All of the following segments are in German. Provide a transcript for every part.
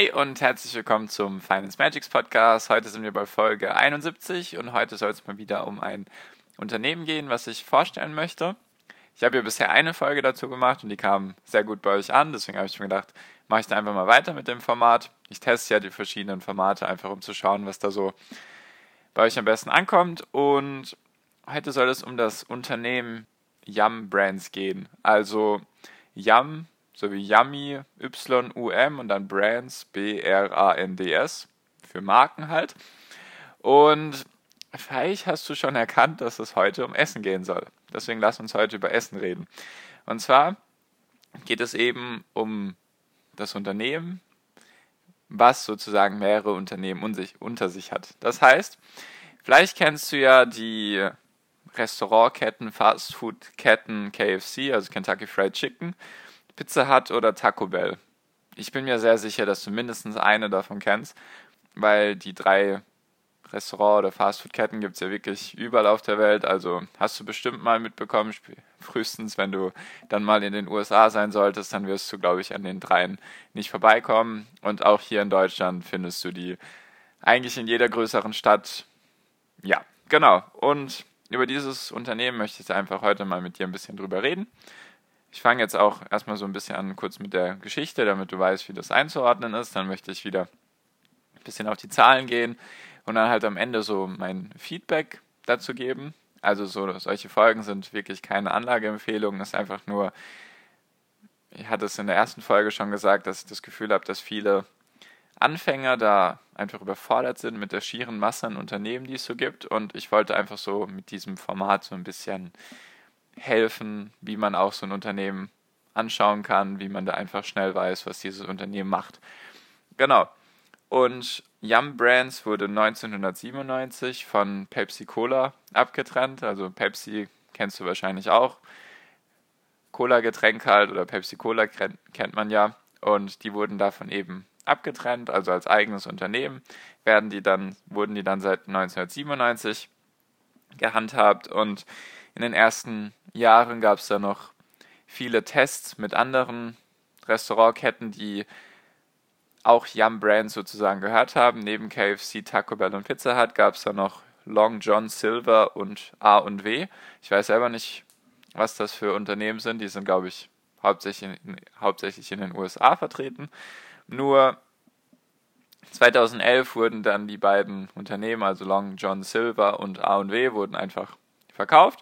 Hi und herzlich willkommen zum Finance Magics Podcast. Heute sind wir bei Folge 71 und heute soll es mal wieder um ein Unternehmen gehen, was ich vorstellen möchte. Ich habe ja bisher eine Folge dazu gemacht und die kam sehr gut bei euch an, deswegen habe ich mir gedacht, mache ich da einfach mal weiter mit dem Format. Ich teste ja die verschiedenen Formate einfach, um zu schauen, was da so bei euch am besten ankommt. Und heute soll es um das Unternehmen Yum Brands gehen. Also Yum sowie Yummy, Y-U-M und dann Brands, B-R-A-N-D-S, für Marken halt. Und vielleicht hast du schon erkannt, dass es heute um Essen gehen soll. Deswegen lass uns heute über Essen reden. Und zwar geht es eben um das Unternehmen, was sozusagen mehrere Unternehmen unter sich hat. Das heißt, vielleicht kennst du ja die Restaurantketten, Fastfood-Ketten KFC, also Kentucky Fried Chicken. Pizza Hut oder Taco Bell. Ich bin mir sehr sicher, dass du mindestens eine davon kennst, weil die drei Restaurant- oder Fastfood-Ketten gibt es ja wirklich überall auf der Welt. Also hast du bestimmt mal mitbekommen, frühestens wenn du dann mal in den USA sein solltest, dann wirst du, glaube ich, an den dreien nicht vorbeikommen. Und auch hier in Deutschland findest du die eigentlich in jeder größeren Stadt. Ja, genau. Und über dieses Unternehmen möchte ich einfach heute mal mit dir ein bisschen drüber reden. Ich fange jetzt auch erstmal so ein bisschen an, kurz mit der Geschichte, damit du weißt, wie das einzuordnen ist. Dann möchte ich wieder ein bisschen auf die Zahlen gehen und dann halt am Ende so mein Feedback dazu geben. Also so solche Folgen sind wirklich keine Anlageempfehlungen, ist einfach nur, ich hatte es in der ersten Folge schon gesagt, dass ich das Gefühl habe, dass viele Anfänger da einfach überfordert sind mit der schieren Masse an Unternehmen, die es so gibt. Und ich wollte einfach so mit diesem Format so ein bisschen helfen, wie man auch so ein Unternehmen anschauen kann, wie man da einfach schnell weiß, was dieses Unternehmen macht. Genau. Und Yum Brands wurde 1997 von Pepsi Cola abgetrennt. Also Pepsi kennst du wahrscheinlich auch. Cola-Getränk halt oder Pepsi Cola kennt man ja. Und die wurden davon eben abgetrennt, also als eigenes Unternehmen werden die dann, wurden die dann seit 1997 gehandhabt und in den ersten Jahren gab es da noch viele Tests mit anderen Restaurantketten, die auch Yum Brands sozusagen gehört haben. Neben KFC, Taco Bell und Pizza Hut gab es da noch Long John Silver und A und W. Ich weiß selber nicht, was das für Unternehmen sind. Die sind, glaube ich, hauptsächlich in, hauptsächlich in den USA vertreten. Nur 2011 wurden dann die beiden Unternehmen, also Long John Silver und A&W, wurden einfach verkauft,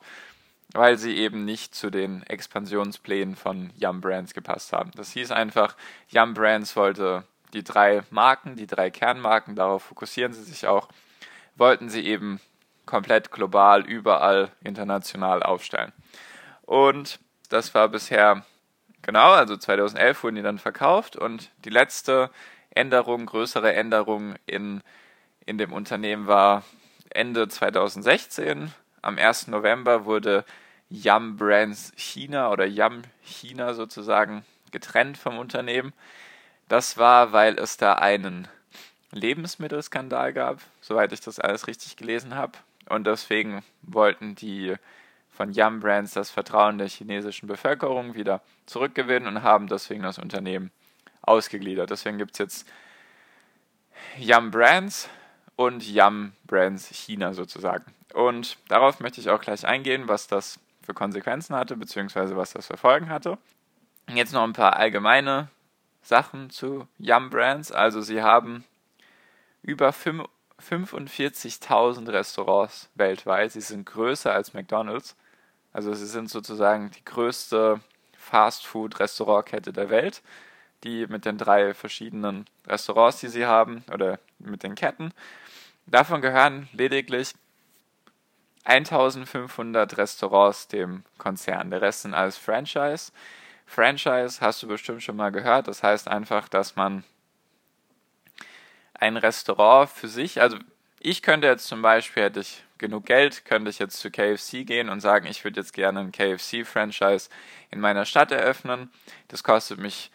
weil sie eben nicht zu den Expansionsplänen von Yum Brands gepasst haben. Das hieß einfach, Yum Brands wollte die drei Marken, die drei Kernmarken, darauf fokussieren sie sich auch, wollten sie eben komplett global, überall international aufstellen. Und das war bisher genau, also 2011 wurden die dann verkauft und die letzte Änderung, größere Änderung in, in dem Unternehmen war Ende 2016, am 1. November wurde Yum Brands China oder Yum China sozusagen getrennt vom Unternehmen. Das war, weil es da einen Lebensmittelskandal gab, soweit ich das alles richtig gelesen habe. Und deswegen wollten die von Yum Brands das Vertrauen der chinesischen Bevölkerung wieder zurückgewinnen und haben deswegen das Unternehmen ausgegliedert. Deswegen gibt es jetzt Yum Brands und Yum Brands China sozusagen. Und darauf möchte ich auch gleich eingehen, was das für Konsequenzen hatte, beziehungsweise was das für Folgen hatte. Jetzt noch ein paar allgemeine Sachen zu Yum Brands. Also sie haben über 45.000 Restaurants weltweit. Sie sind größer als McDonald's. Also sie sind sozusagen die größte Fast-Food-Restaurantkette der Welt, die mit den drei verschiedenen Restaurants, die sie haben, oder mit den Ketten. Davon gehören lediglich 1500 Restaurants dem Konzern. Der Rest sind alles Franchise. Franchise hast du bestimmt schon mal gehört. Das heißt einfach, dass man ein Restaurant für sich, also ich könnte jetzt zum Beispiel, hätte ich genug Geld, könnte ich jetzt zu KFC gehen und sagen, ich würde jetzt gerne ein KFC-Franchise in meiner Stadt eröffnen. Das kostet mich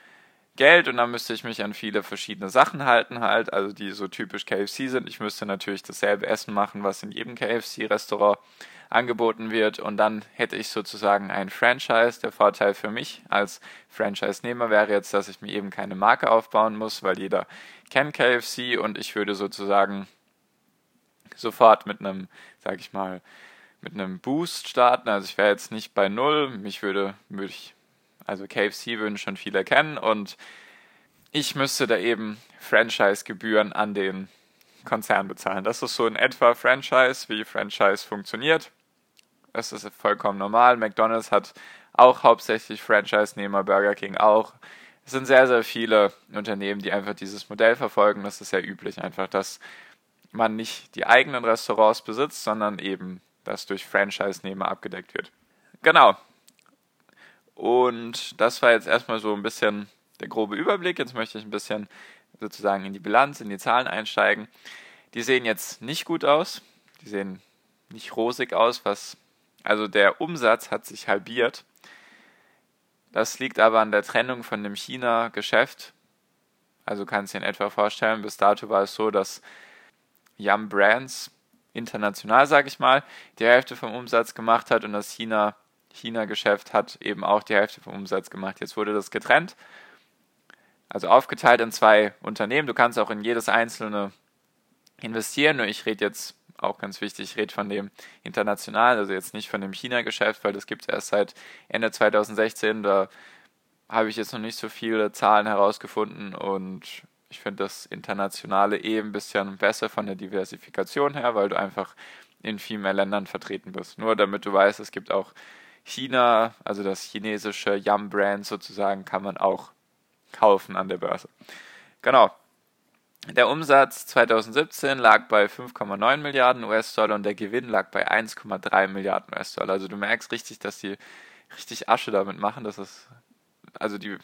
Geld und dann müsste ich mich an viele verschiedene Sachen halten halt, also die so typisch KFC sind. Ich müsste natürlich dasselbe Essen machen, was in jedem KFC-Restaurant angeboten wird und dann hätte ich sozusagen ein Franchise. Der Vorteil für mich als Franchise-Nehmer wäre jetzt, dass ich mir eben keine Marke aufbauen muss, weil jeder kennt KFC und ich würde sozusagen sofort mit einem, sag ich mal, mit einem Boost starten. Also ich wäre jetzt nicht bei null. Mich würde, würde ich also KFC würden schon viele kennen und ich müsste da eben Franchise-Gebühren an den Konzern bezahlen. Das ist so in etwa Franchise, wie Franchise funktioniert. Das ist vollkommen normal. McDonald's hat auch hauptsächlich Franchise-Nehmer, Burger King auch. Es sind sehr, sehr viele Unternehmen, die einfach dieses Modell verfolgen. Das ist sehr üblich, einfach, dass man nicht die eigenen Restaurants besitzt, sondern eben das durch Franchise-Nehmer abgedeckt wird. Genau, und das war jetzt erstmal so ein bisschen der grobe Überblick. Jetzt möchte ich ein bisschen sozusagen in die Bilanz, in die Zahlen einsteigen. Die sehen jetzt nicht gut aus. Die sehen nicht rosig aus, was also der Umsatz hat sich halbiert. Das liegt aber an der Trennung von dem China-Geschäft. Also kannst du dir in etwa vorstellen, bis dato war es so, dass Yum Brands international, sage ich mal, die Hälfte vom Umsatz gemacht hat und das China China-Geschäft hat eben auch die Hälfte vom Umsatz gemacht. Jetzt wurde das getrennt, also aufgeteilt in zwei Unternehmen. Du kannst auch in jedes einzelne investieren, nur ich rede jetzt auch ganz wichtig, ich rede von dem international, also jetzt nicht von dem China-Geschäft, weil das gibt es erst seit Ende 2016. Da habe ich jetzt noch nicht so viele Zahlen herausgefunden und ich finde das Internationale eh ein bisschen besser von der Diversifikation her, weil du einfach in viel mehr Ländern vertreten bist. Nur damit du weißt, es gibt auch China, also das chinesische Yum-Brand sozusagen, kann man auch kaufen an der Börse. Genau. Der Umsatz 2017 lag bei 5,9 Milliarden US-Dollar und der Gewinn lag bei 1,3 Milliarden US-Dollar. Also du merkst richtig, dass die richtig Asche damit machen. Das ist also die,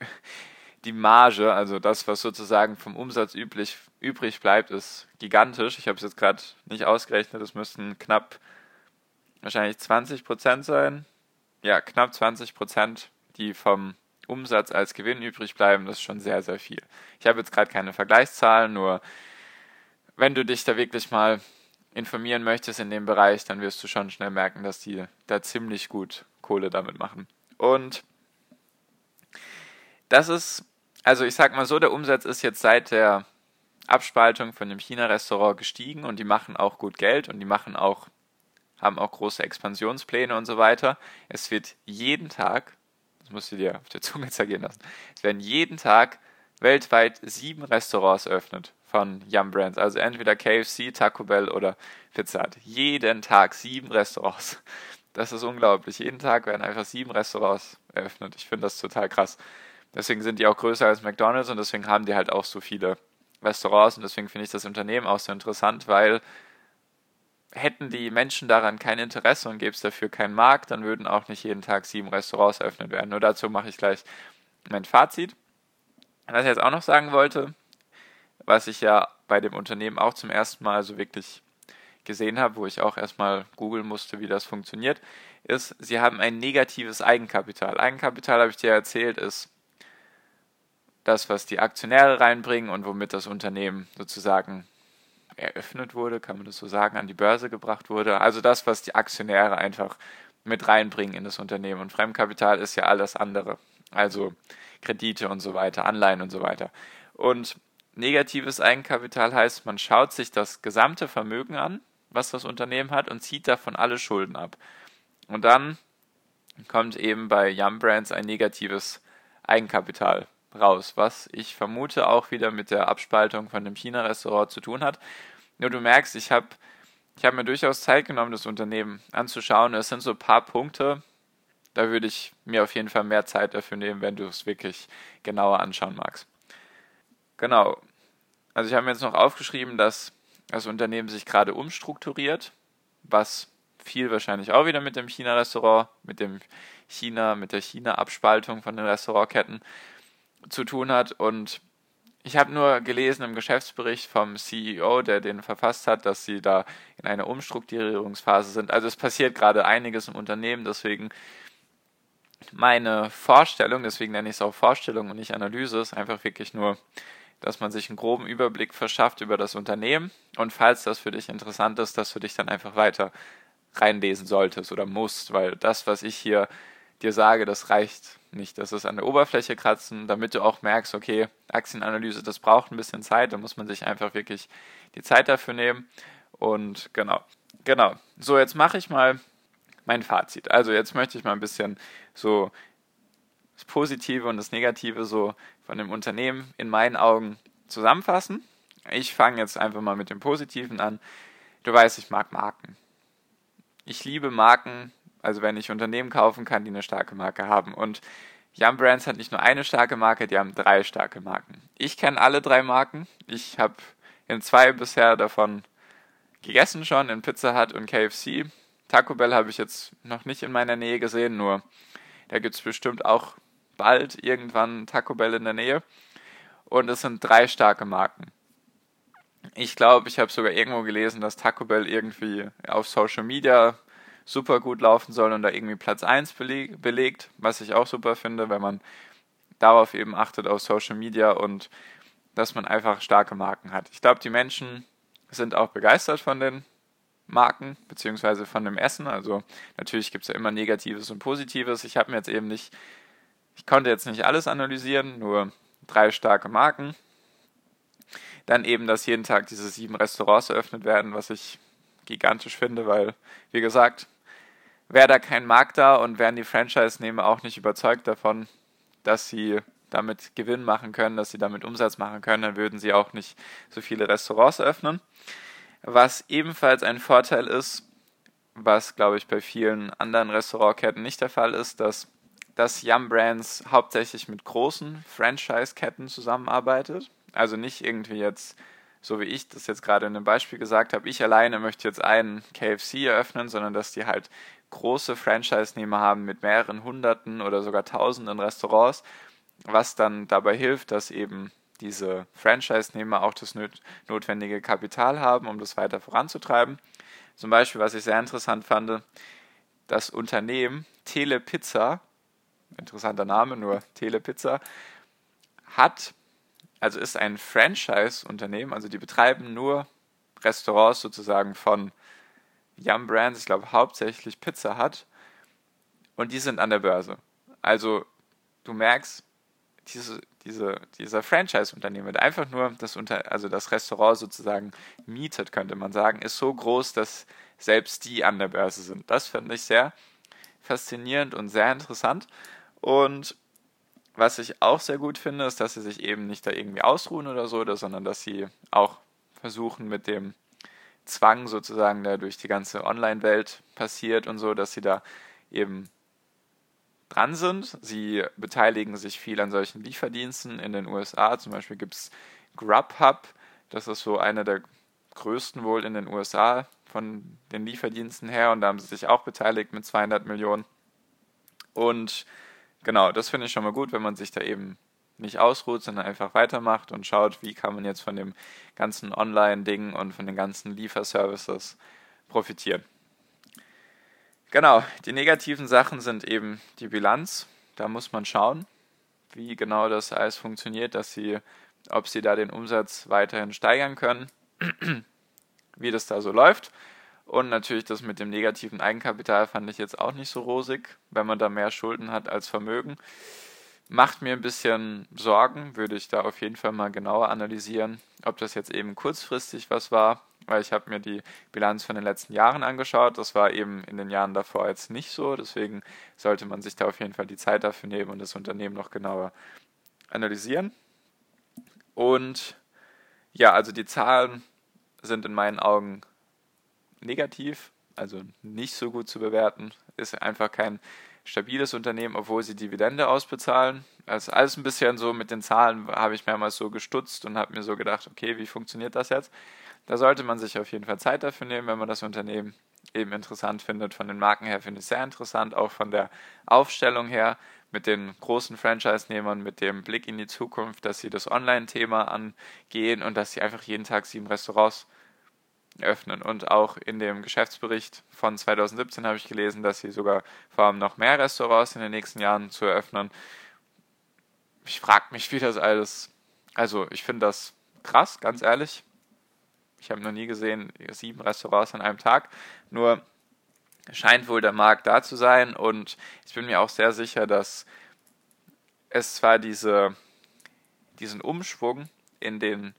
die Marge, also das, was sozusagen vom Umsatz üblich, übrig bleibt, ist gigantisch. Ich habe es jetzt gerade nicht ausgerechnet. Es müssten knapp wahrscheinlich 20 Prozent sein. Ja, knapp 20 Prozent, die vom Umsatz als Gewinn übrig bleiben. Das ist schon sehr, sehr viel. Ich habe jetzt gerade keine Vergleichszahlen, nur wenn du dich da wirklich mal informieren möchtest in dem Bereich, dann wirst du schon schnell merken, dass die da ziemlich gut Kohle damit machen. Und das ist, also ich sag mal so, der Umsatz ist jetzt seit der Abspaltung von dem China-Restaurant gestiegen und die machen auch gut Geld und die machen auch haben auch große Expansionspläne und so weiter. Es wird jeden Tag, das musst du dir auf der Zunge zergehen lassen, es werden jeden Tag weltweit sieben Restaurants eröffnet von Yum Brands. Also entweder KFC, Taco Bell oder Pizza Hut. Jeden Tag sieben Restaurants. Das ist unglaublich. Jeden Tag werden einfach sieben Restaurants eröffnet. Ich finde das total krass. Deswegen sind die auch größer als McDonald's und deswegen haben die halt auch so viele Restaurants und deswegen finde ich das Unternehmen auch so interessant, weil hätten die Menschen daran kein Interesse und gäbe es dafür keinen Markt, dann würden auch nicht jeden Tag sieben Restaurants eröffnet werden. Nur dazu mache ich gleich mein Fazit. Was ich jetzt auch noch sagen wollte, was ich ja bei dem Unternehmen auch zum ersten Mal so wirklich gesehen habe, wo ich auch erstmal googeln musste, wie das funktioniert, ist, sie haben ein negatives Eigenkapital. Eigenkapital, habe ich dir erzählt, ist das, was die Aktionäre reinbringen und womit das Unternehmen sozusagen eröffnet wurde, kann man das so sagen, an die Börse gebracht wurde. Also das, was die Aktionäre einfach mit reinbringen in das Unternehmen. Und Fremdkapital ist ja alles andere. Also Kredite und so weiter, Anleihen und so weiter. Und negatives Eigenkapital heißt, man schaut sich das gesamte Vermögen an, was das Unternehmen hat, und zieht davon alle Schulden ab. Und dann kommt eben bei Yum Brands ein negatives Eigenkapital raus, was ich vermute auch wieder mit der Abspaltung von dem China-Restaurant zu tun hat. Nur du merkst, ich habe ich hab mir durchaus Zeit genommen, das Unternehmen anzuschauen. Es sind so ein paar Punkte, da würde ich mir auf jeden Fall mehr Zeit dafür nehmen, wenn du es wirklich genauer anschauen magst. Genau. Also ich habe mir jetzt noch aufgeschrieben, dass das Unternehmen sich gerade umstrukturiert, was viel wahrscheinlich auch wieder mit dem China-Restaurant, mit dem China, mit der China-Abspaltung von den Restaurantketten zu tun hat. Und ich habe nur gelesen im Geschäftsbericht vom CEO, der den verfasst hat, dass sie da in einer Umstrukturierungsphase sind. Also es passiert gerade einiges im Unternehmen, deswegen meine Vorstellung, deswegen nenne ich es auch Vorstellung und nicht Analyse, ist einfach wirklich nur, dass man sich einen groben Überblick verschafft über das Unternehmen und falls das für dich interessant ist, dass du dich dann einfach weiter reinlesen solltest oder musst, weil das, was ich hier dir sage, das reicht nicht. Das ist an der Oberfläche kratzen, damit du auch merkst, okay, Aktienanalyse, das braucht ein bisschen Zeit, da muss man sich einfach wirklich die Zeit dafür nehmen. Und genau, genau. So, jetzt mache ich mal mein Fazit. Also jetzt möchte ich mal ein bisschen so das Positive und das Negative so von dem Unternehmen in meinen Augen zusammenfassen. Ich fange jetzt einfach mal mit dem Positiven an. Du weißt, ich mag Marken. Ich liebe Marken, also wenn ich Unternehmen kaufen kann, die eine starke Marke haben. Und Yum Brands hat nicht nur eine starke Marke, die haben drei starke Marken. Ich kenne alle drei Marken. Ich habe in zwei bisher davon gegessen schon, in Pizza Hut und KFC. Taco Bell habe ich jetzt noch nicht in meiner Nähe gesehen, nur da gibt es bestimmt auch bald irgendwann Taco Bell in der Nähe. Und es sind drei starke Marken. Ich glaube, ich habe sogar irgendwo gelesen, dass Taco Bell irgendwie auf Social Media super gut laufen soll und da irgendwie Platz 1 beleg belegt, was ich auch super finde, wenn man darauf eben achtet auf Social Media und dass man einfach starke Marken hat. Ich glaube, die Menschen sind auch begeistert von den Marken, beziehungsweise von dem Essen. Also natürlich gibt es ja immer Negatives und Positives. Ich habe mir jetzt eben nicht, ich konnte jetzt nicht alles analysieren, nur drei starke Marken. Dann eben, dass jeden Tag diese sieben Restaurants eröffnet werden, was ich gigantisch finde, weil, wie gesagt, wäre da kein Markt da und wären die Franchise-Nehmer auch nicht überzeugt davon, dass sie damit Gewinn machen können, dass sie damit Umsatz machen können, dann würden sie auch nicht so viele Restaurants öffnen. Was ebenfalls ein Vorteil ist, was glaube ich bei vielen anderen Restaurantketten nicht der Fall ist, dass dass Yum Brands hauptsächlich mit großen Franchise-Ketten zusammenarbeitet. Also nicht irgendwie jetzt, so wie ich das jetzt gerade in einem Beispiel gesagt habe, ich alleine möchte jetzt einen KFC eröffnen, sondern dass die halt große Franchise-Nehmer haben mit mehreren Hunderten oder sogar Tausenden Restaurants, was dann dabei hilft, dass eben diese Franchise-Nehmer auch das notwendige Kapital haben, um das weiter voranzutreiben. Zum Beispiel, was ich sehr interessant fand, das Unternehmen Telepizza, interessanter Name, nur Telepizza, hat, also ist ein Franchise-Unternehmen, also die betreiben nur Restaurants sozusagen von Yum Brands, ich glaube hauptsächlich Pizza hat, und die sind an der Börse. Also du merkst, diese, diese, dieser Franchise-Unternehmen, der einfach nur das, Unter also das Restaurant sozusagen mietet, könnte man sagen, ist so groß, dass selbst die an der Börse sind. Das finde ich sehr faszinierend und sehr interessant. Und was ich auch sehr gut finde, ist, dass sie sich eben nicht da irgendwie ausruhen oder so, sondern dass sie auch versuchen mit dem Zwang sozusagen, der durch die ganze Online-Welt passiert und so, dass sie da eben dran sind. Sie beteiligen sich viel an solchen Lieferdiensten in den USA. Zum Beispiel gibt es Grubhub, das ist so einer der größten wohl in den USA von den Lieferdiensten her und da haben sie sich auch beteiligt mit 200 Millionen. Und genau, das finde ich schon mal gut, wenn man sich da eben nicht ausruht, sondern einfach weitermacht und schaut, wie kann man jetzt von dem ganzen Online-Ding und von den ganzen Lieferservices profitieren. Genau, die negativen Sachen sind eben die Bilanz. Da muss man schauen, wie genau das alles funktioniert, dass sie, ob sie da den Umsatz weiterhin steigern können, wie das da so läuft. Und natürlich das mit dem negativen Eigenkapital fand ich jetzt auch nicht so rosig, wenn man da mehr Schulden hat als Vermögen. Macht mir ein bisschen Sorgen, würde ich da auf jeden Fall mal genauer analysieren, ob das jetzt eben kurzfristig was war weil ich habe mir die Bilanz von den letzten Jahren angeschaut. Das war eben in den Jahren davor jetzt nicht so. Deswegen sollte man sich da auf jeden Fall die Zeit dafür nehmen und das Unternehmen noch genauer analysieren. Und ja, also die Zahlen sind in meinen Augen negativ, also nicht so gut zu bewerten. Ist einfach kein stabiles Unternehmen, obwohl sie Dividende ausbezahlen. Also alles ein bisschen so mit den Zahlen habe ich mehrmals so gestutzt und habe mir so gedacht, okay, wie funktioniert das jetzt? Da sollte man sich auf jeden Fall Zeit dafür nehmen, wenn man das Unternehmen eben interessant findet. Von den Marken her finde ich es sehr interessant, auch von der Aufstellung her mit den großen Franchise-Nehmern, mit dem Blick in die Zukunft, dass sie das Online-Thema angehen und dass sie einfach jeden Tag sieben Restaurants öffnen. Und auch in dem Geschäftsbericht von 2017 habe ich gelesen, dass sie sogar vorhaben, noch mehr Restaurants in den nächsten Jahren zu eröffnen. Ich frage mich, wie das alles. Also, ich finde das krass, ganz ehrlich. Ich habe noch nie gesehen, sieben Restaurants an einem Tag. Nur scheint wohl der Markt da zu sein und ich bin mir auch sehr sicher, dass es zwar diese, diesen Umschwung in den,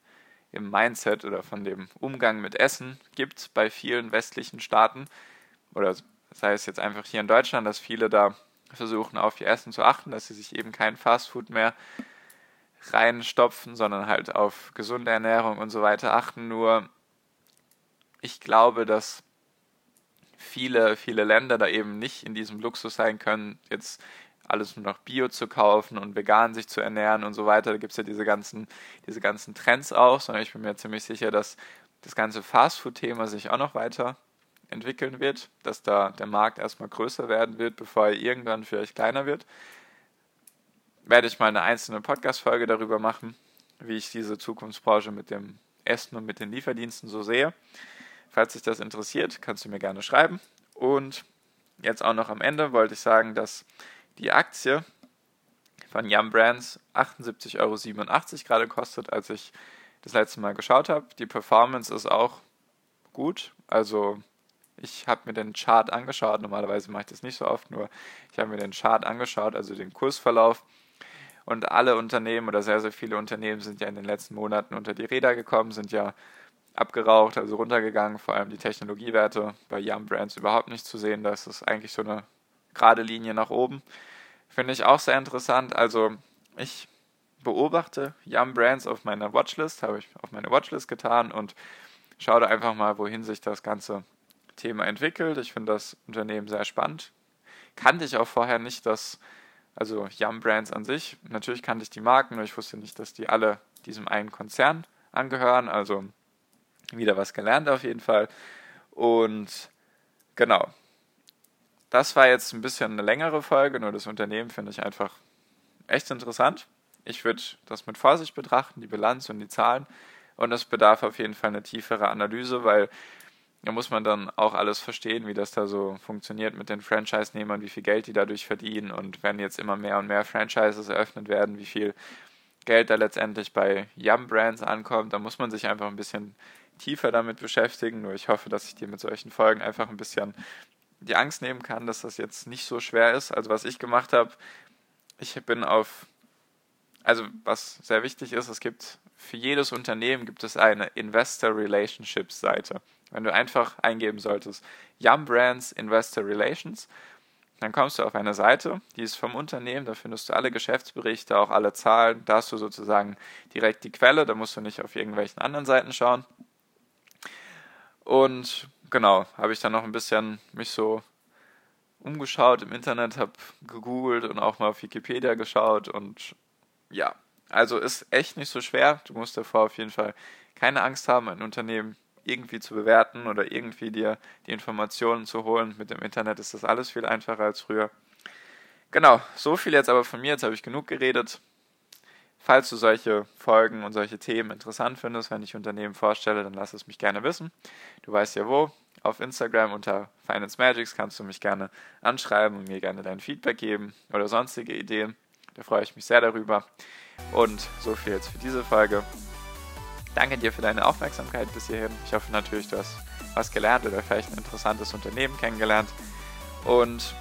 im Mindset oder von dem Umgang mit Essen gibt bei vielen westlichen Staaten oder sei es jetzt einfach hier in Deutschland, dass viele da versuchen auf ihr Essen zu achten, dass sie sich eben kein Fastfood mehr reinstopfen, sondern halt auf gesunde Ernährung und so weiter achten. Nur ich glaube, dass viele, viele Länder da eben nicht in diesem Luxus sein können, jetzt alles nur noch Bio zu kaufen und vegan sich zu ernähren und so weiter. Da gibt es ja diese ganzen, diese ganzen Trends auch, sondern ich bin mir ziemlich sicher, dass das ganze Fastfood-Thema sich auch noch weiter entwickeln wird, dass da der Markt erstmal größer werden wird, bevor er irgendwann vielleicht kleiner wird. Werde ich mal eine einzelne Podcast-Folge darüber machen, wie ich diese Zukunftsbranche mit dem Essen und mit den Lieferdiensten so sehe. Falls dich das interessiert, kannst du mir gerne schreiben. Und jetzt auch noch am Ende wollte ich sagen, dass die Aktie von Yum Brands 78,87 Euro gerade kostet, als ich das letzte Mal geschaut habe. Die Performance ist auch gut. Also ich habe mir den Chart angeschaut. Normalerweise mache ich das nicht so oft, nur ich habe mir den Chart angeschaut, also den Kursverlauf. Und alle Unternehmen oder sehr, sehr viele Unternehmen sind ja in den letzten Monaten unter die Räder gekommen, sind ja abgeraucht, also runtergegangen, vor allem die Technologiewerte bei Yum Brands überhaupt nicht zu sehen. Da ist eigentlich so eine gerade Linie nach oben. Finde ich auch sehr interessant. Also ich beobachte Yum Brands auf meiner Watchlist, habe ich auf meine Watchlist getan und schaue da einfach mal, wohin sich das ganze Thema entwickelt. Ich finde das Unternehmen sehr spannend. Kannte ich auch vorher nicht, dass, also Yum Brands an sich, natürlich kannte ich die Marken, nur ich wusste nicht, dass die alle diesem einen Konzern angehören. Also wieder was gelernt auf jeden Fall. Und genau. Das war jetzt ein bisschen eine längere Folge, nur das Unternehmen finde ich einfach echt interessant. Ich würde das mit Vorsicht betrachten, die Bilanz und die Zahlen. Und es bedarf auf jeden Fall eine tiefere Analyse, weil da muss man dann auch alles verstehen, wie das da so funktioniert mit den Franchise-Nehmern, wie viel Geld die dadurch verdienen und wenn jetzt immer mehr und mehr Franchises eröffnet werden, wie viel Geld da letztendlich bei Yum Brands ankommt, da muss man sich einfach ein bisschen tiefer damit beschäftigen. Nur ich hoffe, dass ich dir mit solchen Folgen einfach ein bisschen die Angst nehmen kann, dass das jetzt nicht so schwer ist. Also was ich gemacht habe, ich bin auf, also was sehr wichtig ist, es gibt für jedes Unternehmen gibt es eine Investor Relationships Seite. Wenn du einfach eingeben solltest, Yum Brands Investor Relations, dann kommst du auf eine Seite, die ist vom Unternehmen, da findest du alle Geschäftsberichte, auch alle Zahlen, da hast du sozusagen direkt die Quelle, da musst du nicht auf irgendwelchen anderen Seiten schauen. Und genau, habe ich dann noch ein bisschen mich so umgeschaut im Internet, habe gegoogelt und auch mal auf Wikipedia geschaut und ja, also ist echt nicht so schwer. Du musst davor auf jeden Fall keine Angst haben, ein Unternehmen irgendwie zu bewerten oder irgendwie dir die Informationen zu holen. Mit dem Internet ist das alles viel einfacher als früher. Genau, so viel jetzt aber von mir. Jetzt habe ich genug geredet. Falls du solche Folgen und solche Themen interessant findest, wenn ich Unternehmen vorstelle, dann lass es mich gerne wissen. Du weißt ja wo. Auf Instagram unter Finance Magics kannst du mich gerne anschreiben und mir gerne dein Feedback geben oder sonstige Ideen. Da freue ich mich sehr darüber. Und so viel jetzt für diese Folge. Danke dir für deine Aufmerksamkeit bis hierhin. Ich hoffe natürlich, du hast was gelernt oder vielleicht ein interessantes Unternehmen kennengelernt. Und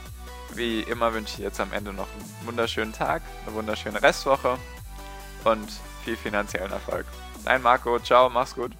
wie immer wünsche ich jetzt am Ende noch einen wunderschönen Tag, eine wunderschöne Restwoche und viel finanziellen Erfolg. Dein Marco, ciao, mach's gut.